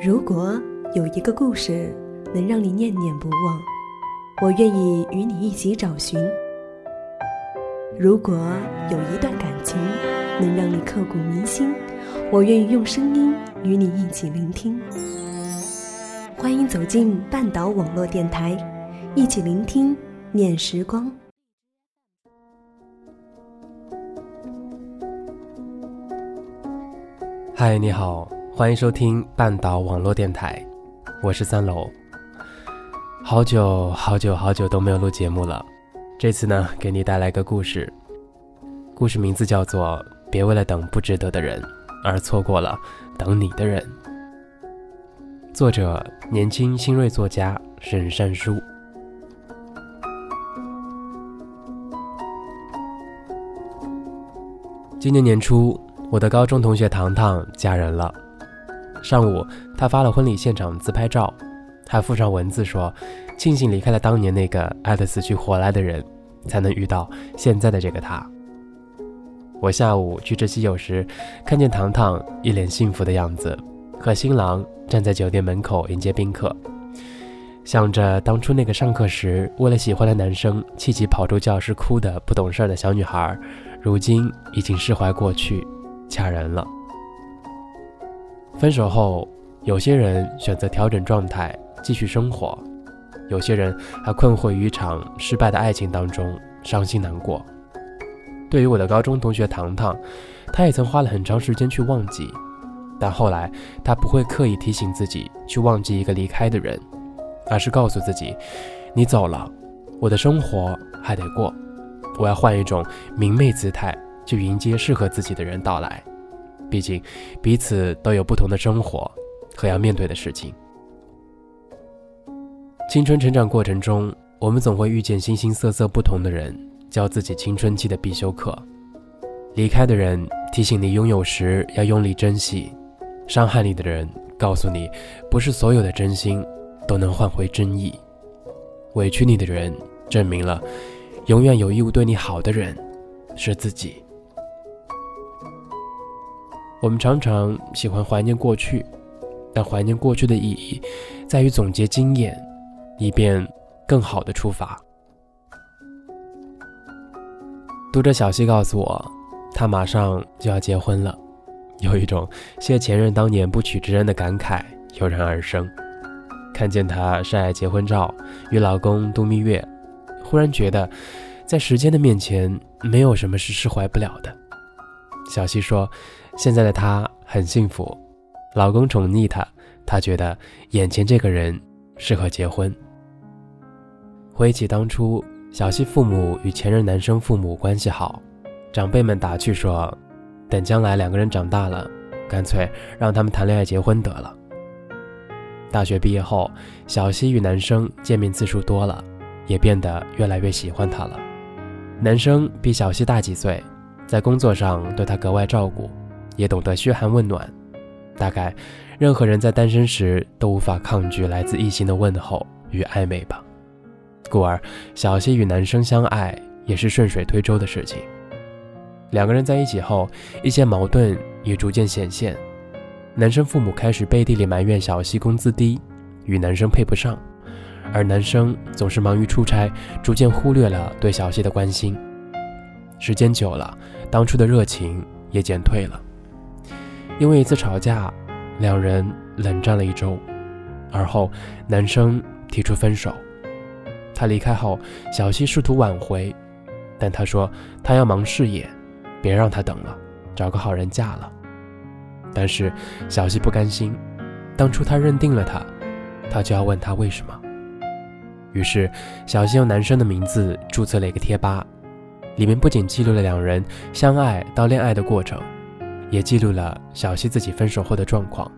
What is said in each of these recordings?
如果有一个故事能让你念念不忘，我愿意与你一起找寻；如果有一段感情能让你刻骨铭心，我愿意用声音与你一起聆听。欢迎走进半岛网络电台，一起聆听念时光。嗨，你好，欢迎收听半岛网络电台，我是三楼。好久好久好久都没有录节目了，这次呢，给你带来个故事，故事名字叫做《别为了等不值得的人而错过了等你的人》，作者年轻新锐作家沈善书。今年年初。我的高中同学糖糖嫁人了。上午，他发了婚礼现场自拍照，还附上文字说：“庆幸离开了当年那个爱得死去活来的人，才能遇到现在的这个他。”我下午去吃喜酒时，看见糖糖一脸幸福的样子，和新郎站在酒店门口迎接宾客，想着当初那个上课时为了喜欢的男生气急跑出教室哭的不懂事的小女孩，如今已经释怀过去。嫁人了。分手后，有些人选择调整状态，继续生活；有些人还困惑于一场失败的爱情当中，伤心难过。对于我的高中同学糖糖，她也曾花了很长时间去忘记，但后来她不会刻意提醒自己去忘记一个离开的人，而是告诉自己：“你走了，我的生活还得过，我要换一种明媚姿态。”去迎接适合自己的人到来，毕竟彼此都有不同的生活和要面对的事情。青春成长过程中，我们总会遇见形形色色不同的人，教自己青春期的必修课。离开的人提醒你拥有时要用力珍惜，伤害你的人告诉你，不是所有的真心都能换回真意。委屈你的人证明了，永远有义务对你好的人是自己。我们常常喜欢怀念过去，但怀念过去的意义，在于总结经验，以便更好的出发。读者小溪告诉我，他马上就要结婚了，有一种谢前任当年不娶之恩的感慨油然而生。看见她晒结婚照，与老公度蜜月，忽然觉得，在时间的面前，没有什么是释怀不了的。小溪说。现在的她很幸福，老公宠溺她，她觉得眼前这个人适合结婚。回忆起当初，小溪父母与前任男生父母关系好，长辈们打趣说，等将来两个人长大了，干脆让他们谈恋爱结婚得了。大学毕业后，小溪与男生见面次数多了，也变得越来越喜欢他了。男生比小溪大几岁，在工作上对她格外照顾。也懂得嘘寒问暖，大概任何人在单身时都无法抗拒来自异性的问候与暧昧吧。故而，小溪与男生相爱也是顺水推舟的事情。两个人在一起后，一些矛盾也逐渐显现。男生父母开始背地里埋怨小溪工资低，与男生配不上，而男生总是忙于出差，逐渐忽略了对小溪的关心。时间久了，当初的热情也减退了。因为一次吵架，两人冷战了一周，而后男生提出分手。他离开后，小溪试图挽回，但他说他要忙事业，别让他等了，找个好人嫁了。但是小希不甘心，当初他认定了他，他就要问他为什么。于是小溪用男生的名字注册了一个贴吧，里面不仅记录了两人相爱到恋爱的过程。也记录了小溪自己分手后的状况。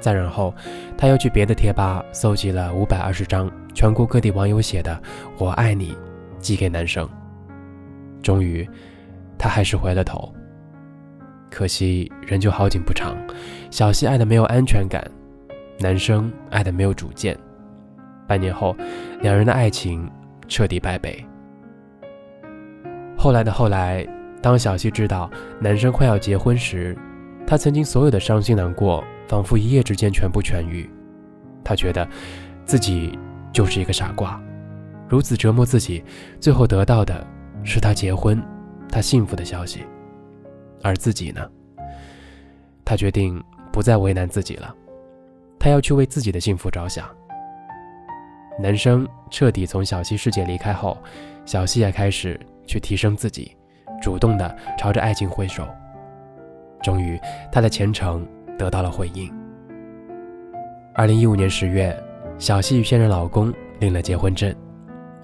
再然后，他又去别的贴吧搜集了五百二十张全国各地网友写的“我爱你”，寄给男生。终于，他还是回了头。可惜人就好景不长，小溪爱的没有安全感，男生爱的没有主见。半年后，两人的爱情彻底败北。后来的后来。当小溪知道男生快要结婚时，他曾经所有的伤心难过仿佛一夜之间全部痊愈。他觉得自己就是一个傻瓜，如此折磨自己，最后得到的是他结婚、他幸福的消息。而自己呢？他决定不再为难自己了，他要去为自己的幸福着想。男生彻底从小溪世界离开后，小溪也开始去提升自己，主动的朝着爱情挥手。终于，他的虔诚得到了回应。二零一五年十月，小溪与现任老公领了结婚证，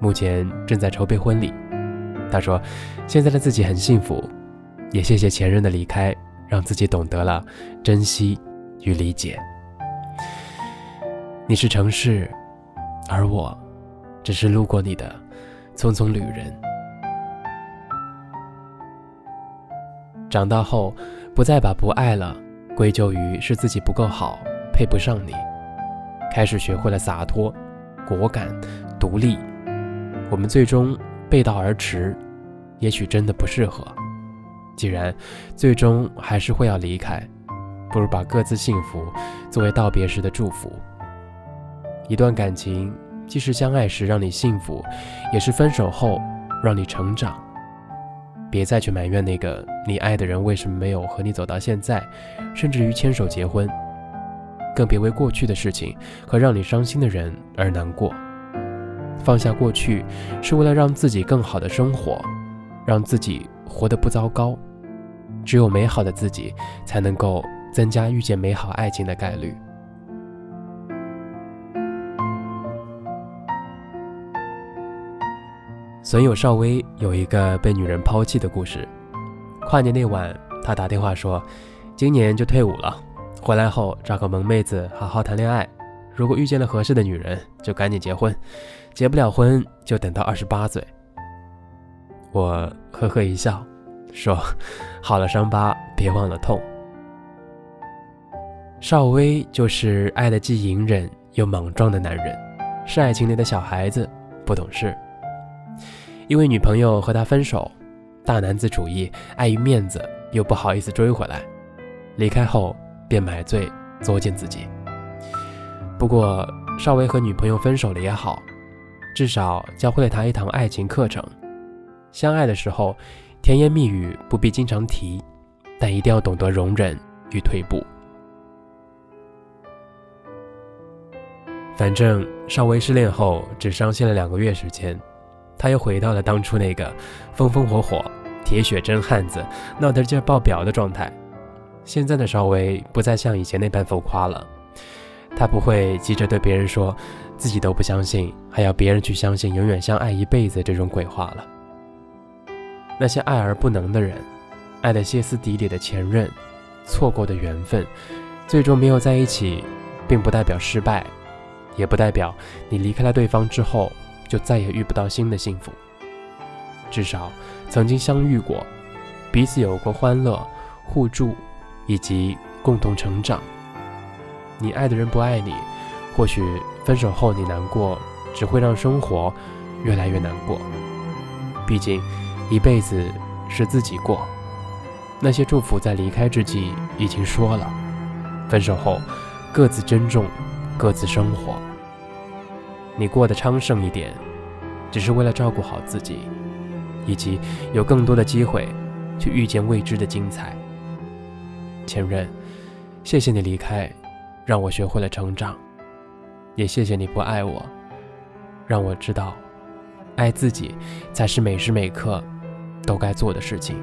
目前正在筹备婚礼。他说：“现在的自己很幸福，也谢谢前任的离开，让自己懂得了珍惜与理解。”你是城市，而我只是路过你的匆匆旅人。长大后。不再把不爱了归咎于是自己不够好，配不上你，开始学会了洒脱、果敢、独立。我们最终背道而驰，也许真的不适合。既然最终还是会要离开，不如把各自幸福作为道别时的祝福。一段感情既是相爱时让你幸福，也是分手后让你成长。别再去埋怨那个你爱的人为什么没有和你走到现在，甚至于牵手结婚，更别为过去的事情和让你伤心的人而难过。放下过去，是为了让自己更好的生活，让自己活得不糟糕。只有美好的自己，才能够增加遇见美好爱情的概率。损友邵薇有一个被女人抛弃的故事。跨年那晚，他打电话说，今年就退伍了，回来后找个萌妹子好好谈恋爱。如果遇见了合适的女人，就赶紧结婚，结不了婚就等到二十八岁。我呵呵一笑，说：“好了伤疤，别忘了痛。”邵薇就是爱的既隐忍又莽撞的男人，是爱情里的小孩子，不懂事。因为女朋友和他分手，大男子主义，碍于面子又不好意思追回来，离开后便买醉作践自己。不过邵薇和女朋友分手了也好，至少教会了他一堂爱情课程。相爱的时候，甜言蜜语不必经常提，但一定要懂得容忍与退步。反正邵薇失恋后只伤心了两个月时间。他又回到了当初那个风风火火、铁血真汉子、闹得劲爆表的状态。现在的邵薇不再像以前那般浮夸了，他不会急着对别人说自己都不相信，还要别人去相信永远相爱一辈子这种鬼话了。那些爱而不能的人，爱得歇斯底里的前任，错过的缘分，最终没有在一起，并不代表失败，也不代表你离开了对方之后。就再也遇不到新的幸福。至少曾经相遇过，彼此有过欢乐、互助，以及共同成长。你爱的人不爱你，或许分手后你难过，只会让生活越来越难过。毕竟，一辈子是自己过。那些祝福在离开之际已经说了，分手后各自珍重，各自生活。你过得昌盛一点，只是为了照顾好自己，以及有更多的机会去遇见未知的精彩。前任，谢谢你离开，让我学会了成长；也谢谢你不爱我，让我知道，爱自己才是每时每刻都该做的事情。